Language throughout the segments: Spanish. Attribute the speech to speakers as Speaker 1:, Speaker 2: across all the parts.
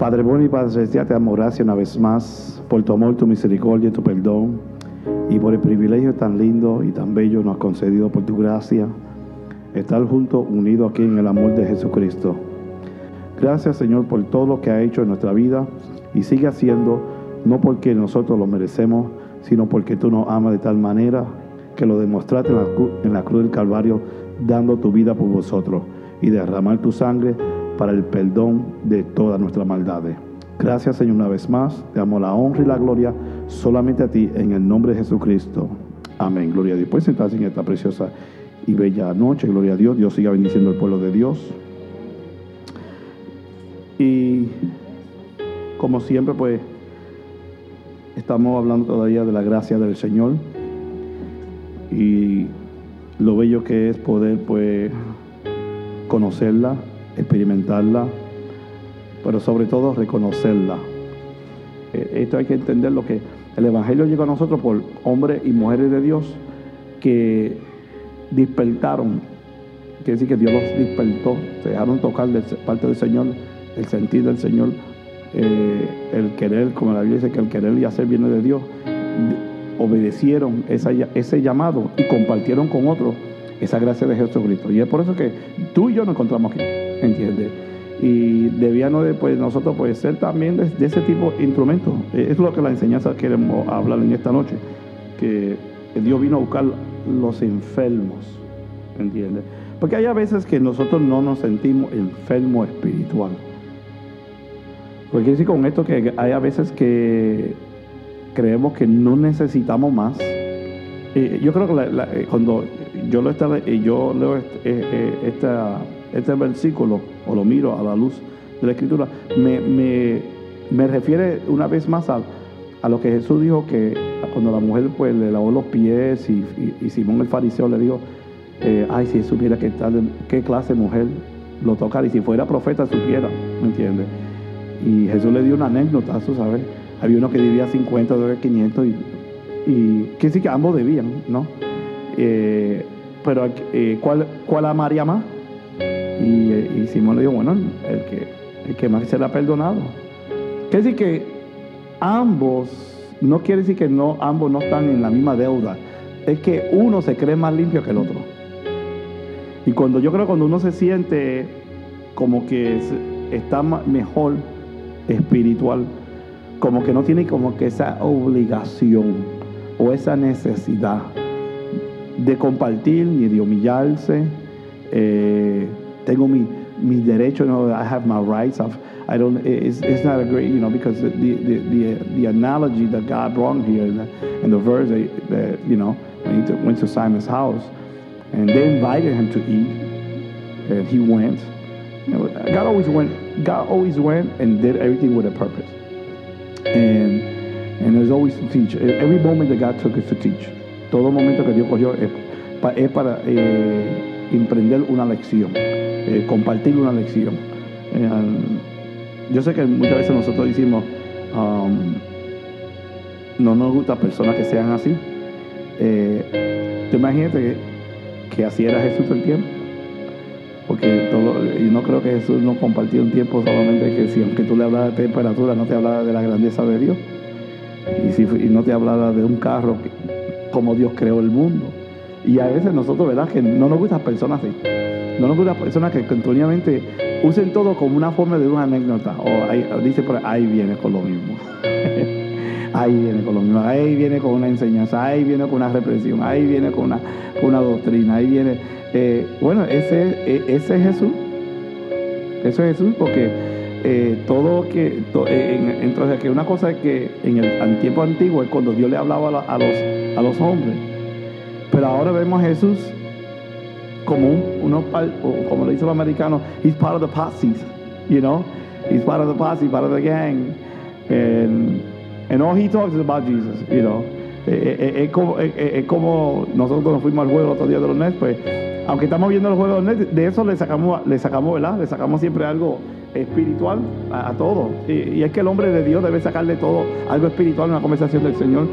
Speaker 1: Padre bueno y Padre celestial, te damos gracias una vez más por tu amor, tu misericordia y tu perdón y por el privilegio tan lindo y tan bello nos has concedido por tu gracia estar juntos, unidos aquí en el amor de Jesucristo. Gracias Señor por todo lo que ha hecho en nuestra vida y sigue haciendo, no porque nosotros lo merecemos, sino porque tú nos amas de tal manera que lo demostraste en la, en la cruz del Calvario, dando tu vida por vosotros y derramar tu sangre para el perdón de todas nuestras maldades. Gracias Señor una vez más, te damos la honra y la gloria solamente a ti en el nombre de Jesucristo. Amén. Gloria a Dios. Puedes sentarse en esta preciosa y bella noche. Gloria a Dios. Dios siga bendiciendo al pueblo de Dios. Y como siempre, pues estamos hablando todavía de la gracia del Señor y lo bello que es poder, pues, conocerla, experimentarla, pero sobre todo reconocerla. Eh, esto hay que entender lo que el Evangelio llegó a nosotros por hombres y mujeres de Dios que despertaron, quiere decir que Dios los despertó, se dejaron tocar de parte del Señor, el sentir del Señor, eh, el querer, como la Biblia dice que el querer y hacer viene de Dios, obedecieron ese llamado y compartieron con otros esa gracia de Jesucristo. Y es por eso que tú y yo nos encontramos aquí, ¿entiendes? Y debíamos de, pues, nosotros pues, ser también de, ese tipo de instrumentos. Es lo que la enseñanza queremos hablar en esta noche, que Dios vino a buscar los enfermos, ¿entiendes? Porque hay a veces que nosotros no nos sentimos enfermos espiritual. Porque quiere decir con esto que hay a veces que creemos que no necesitamos más. yo creo que eh, cuando yo lo estaba, yo leo este, eh, eh, este, versículo o lo miro a la luz de la escritura, me, refiere una vez más a, lo que Jesús dijo que cuando la mujer pues le lavó los pies y, Simón el fariseo le dijo, eh, ay, si supiera qué, tal, qué clase de mujer lo tocara y si fuera profeta supiera, ¿me entiendes? Y Jesús le dio una anécdota, tú sabes, había uno que debía 50, otro 500 y, y que sí que ambos debían, ¿no? Eh, pero eh, ¿cuál, ¿cuál amaría más? Y, Simón le dijo, bueno, el que, el que más se le ha perdonado. Quiere decir que ambos, no quiere decir que no, ambos no están en la misma deuda, es que uno se cree más limpio que el otro. Y cuando yo creo cuando uno se siente como que está mejor espiritual, como que no tiene como que esa obligación o esa necesidad de compartir ni de humillarse. Eh, tengo mi, mi derecho, you know, I have my rights. I've, I don't, it's, it's not a great, you know, because the, the, the, the analogy that God brought here in the, the verse that, that, you know, when he went to Simon's house and they invited him to eat and he went. God always went, God always went and did everything with a purpose. And, and there's always to teach. Every moment that God took is to teach. Todo momento que Dios cogió es, para eh, emprender una lección, eh, compartir una lección. Eh, yo sé que muchas veces nosotros decimos, um, no nos gusta personas que sean así. te imagínate que, así era Jesús el tiempo. Porque todo, yo no creo que Jesús no compartió un tiempo solamente que si aunque tú le hablas de temperatura, no te hablaba de la grandeza de Dios. Y, si, no te hablaba de un carro como Dios creó el mundo. Y a veces nosotros, ¿verdad? Que no nos gustan personas así. No nos gustan personas que continuamente usen todo como una forma de una anécdota. O, dice por ahí, viene con lo mismo. ahí viene con lo mismo. Ahí viene con una enseñanza. Ahí viene con una represión. Ahí viene con una, una doctrina. Ahí viene. Eh, bueno, ese, e, ese es Jesús. Eso es Jesús porque eh, todo que entonces que una cosa es que en el tiempo antiguo es cuando Dios le hablaba a, los a los hombres pero ahora vemos a Jesús como un, uno, como le dice los americanos he's part of the posse you know he's part of the posse part of the gang and, and all he talks is about Jesus you know eh, eh, es, como, como, nosotros nos fuimos al juego el otro día de los Nets pues aunque estamos viendo el juego de los Nets de eso le sacamos le sacamos ¿verdad? le sacamos siempre algo espiritual a, todo. Y, es que el hombre de Dios debe sacarle todo algo espiritual en una conversación del Señor.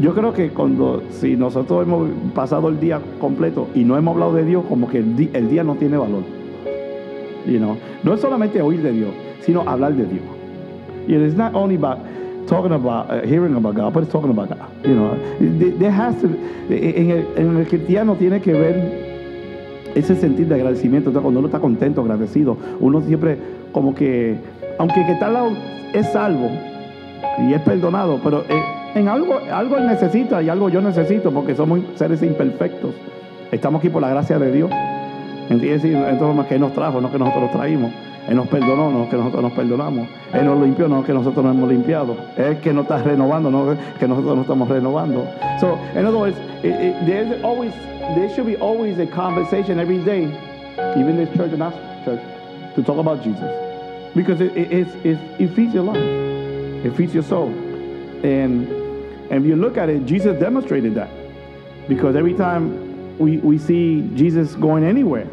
Speaker 1: Yo creo que cuando, si nosotros hemos pasado el día completo y no hemos hablado de Dios, como que el, día no tiene valor. You know? No es solamente oír de Dios, sino hablar de Dios. You know, it's not only about talking about uh, hearing about God, but it's talking about God. You know, there en el, cristiano tiene que ver ese sentir de agradecimiento. Entonces, cuando uno está contento, agradecido, uno siempre como que, aunque que tal lado es salvo y es perdonado, pero eh, en algo, algo él necesita y algo yo necesito porque somos seres imperfectos. Estamos aquí por la gracia de Dios. ¿Entiendes? Entonces, que nos trajo, no que nosotros los traímos. Él nos perdonó, no que nosotros nos perdonamos. Él nos limpió, no que nosotros nos hemos limpiado. Él que nos está renovando, no que nosotros nos estamos renovando. So, in other words, it, it, there's always, there should be always a conversation every day, even this church and our church, to talk about Jesus. Because it, it, it, it feeds your life. It feeds your soul. And, and if you look at it, Jesus demonstrated that. Because every time we, we see Jesus going anywhere,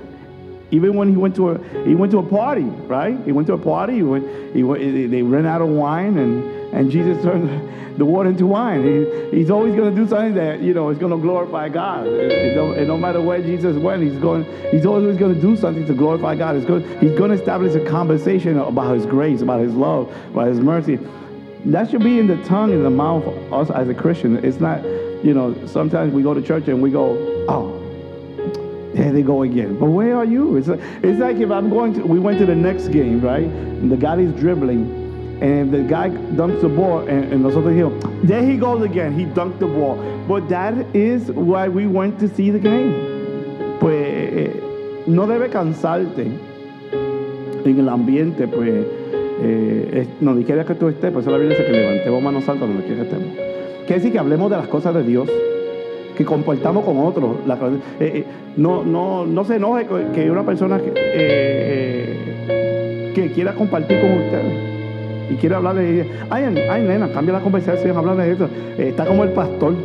Speaker 1: even when he went to a he went to a party, right? He went to a party. He went, he went, they ran out of wine, and and Jesus turned the water into wine. He, he's always going to do something that you know is going to glorify God. and no matter where Jesus went, he's going. He's always going to do something to glorify God. He's going. He's going to establish a conversation about His grace, about His love, about His mercy. That should be in the tongue and the mouth of us as a Christian. It's not, you know. Sometimes we go to church and we go, oh there they go again. But where are you? It's like, it's like if I'm going to, we went to the next game, right? And the guy is dribbling, and the guy dunks the ball, and, and nosotros dijimos, there he goes again. He dunked the ball. But that is why we went to see the game. Pues no debe cansarte en el ambiente, pues, eh, donde quiera que tú estés, pues eso la Biblia dice que levantemos manos altas donde quiera que estemos. Quiere decir que hablemos de las cosas de Dios que comportamos con otros. La, eh, eh, no, no, no se enoje que una persona que, eh, que quiera compartir con ustedes y quiere hablarle de ay, ay nena, cambia la conversación, hablar de eso. está como el pastor.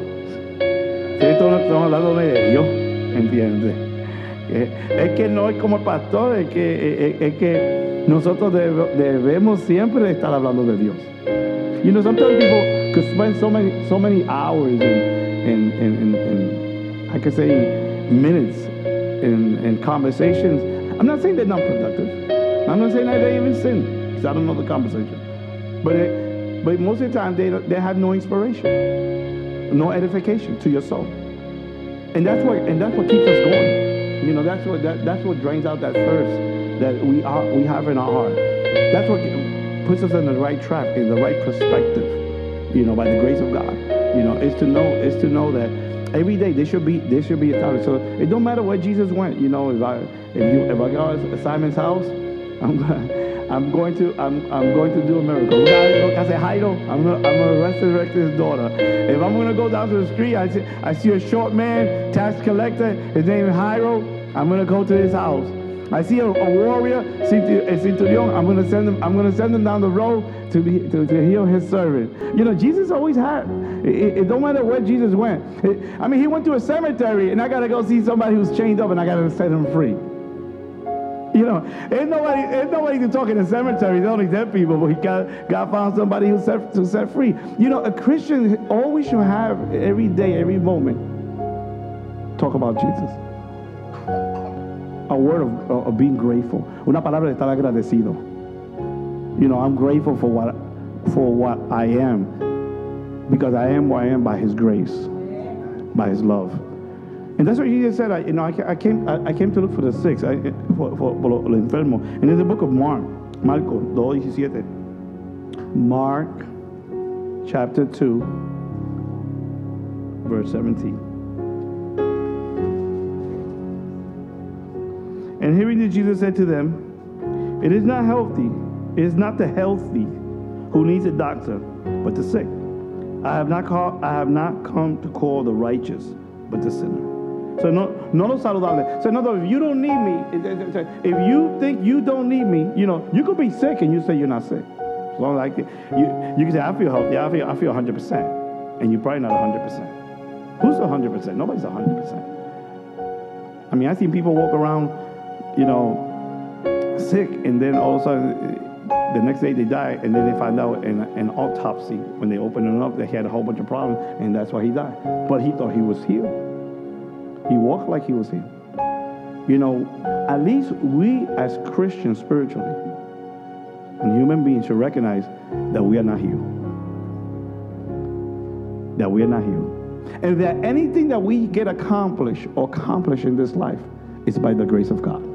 Speaker 1: Estamos hablando de Dios, ¿entiendes? es que no es como el pastor, es que, es, que nosotros debemos siempre estar hablando de Dios. You know, sometimes people could spend so many, so many hours in, I could say, minutes in, conversations. I'm not saying they're not productive. I'm not saying that they even sin, because I don't know the conversation. But, it, but most of the time, they, they have no inspiration, no edification to your soul. And that's what, and that's what keeps us going. You know, that's what, that, that's what drains out that thirst that we, are, we have in our heart. That's what puts us in the right track, in the right perspective, you know, by the grace of God. You know, is to know is to know that every day there should be there should be a time. So it don't matter where Jesus went. You know, if I if you if I go to Simon's house, I'm I'm going to I'm I'm going to do a miracle. I say Jairo, I'm gonna I'm gonna resurrect his daughter. If I'm gonna go down to the street, I see I see a short man, tax collector. His name is Jairo. I'm gonna go to his house. I see a, a warrior, a eh, centurion. I'm going to send him. I'm to send them down the road to be to, to heal his servant. You know, Jesus always had. It, it don't matter where Jesus went. It, I mean, he went to a cemetery, and I got to go see somebody who's chained up, and I got to set him free. You know, ain't nobody, ain't nobody to talk in the cemetery. It's only dead people, but he got, God found somebody who set to set free. You know, a Christian always should have every day, every moment, talk about Jesus a word of, of being grateful. Una palabra de estar agradecido. You know, I'm grateful for what for what I am because I am what I am by His grace, by His love. And that's what Jesus said. I, you know, I, I came I, I, came to look for the sick, I, for, for, for lo enfermo. And in the book of Mark, Marco 2.17, Mark chapter 2, verse 17. And hearing that Jesus said to them, It is not healthy, it is not the healthy who needs a doctor, but the sick. I have not called, I have not come to call the righteous, but the sinner. So no, no saludable. So in other words, if you don't need me, eh, eh, eh, if you think you don't need me, you know, you could be sick and you say you're not sick. So like you, you can say, I feel healthy, I feel, I feel 100%. And you're probably not 100%. Who's 100%? Nobody's 100%. I mean, I've seen people walk around you know, sick, and then all of a sudden, the next day they die, and then they find out in an autopsy when they open him up he had a whole bunch of problems, and that's why he died. But he thought he was healed. He walked like he was healed. You know, at least we as Christians spiritually, And human beings should recognize that we are not healed. That we are not healed. And that anything that we get accomplished or accomplish in this life is by the grace of God.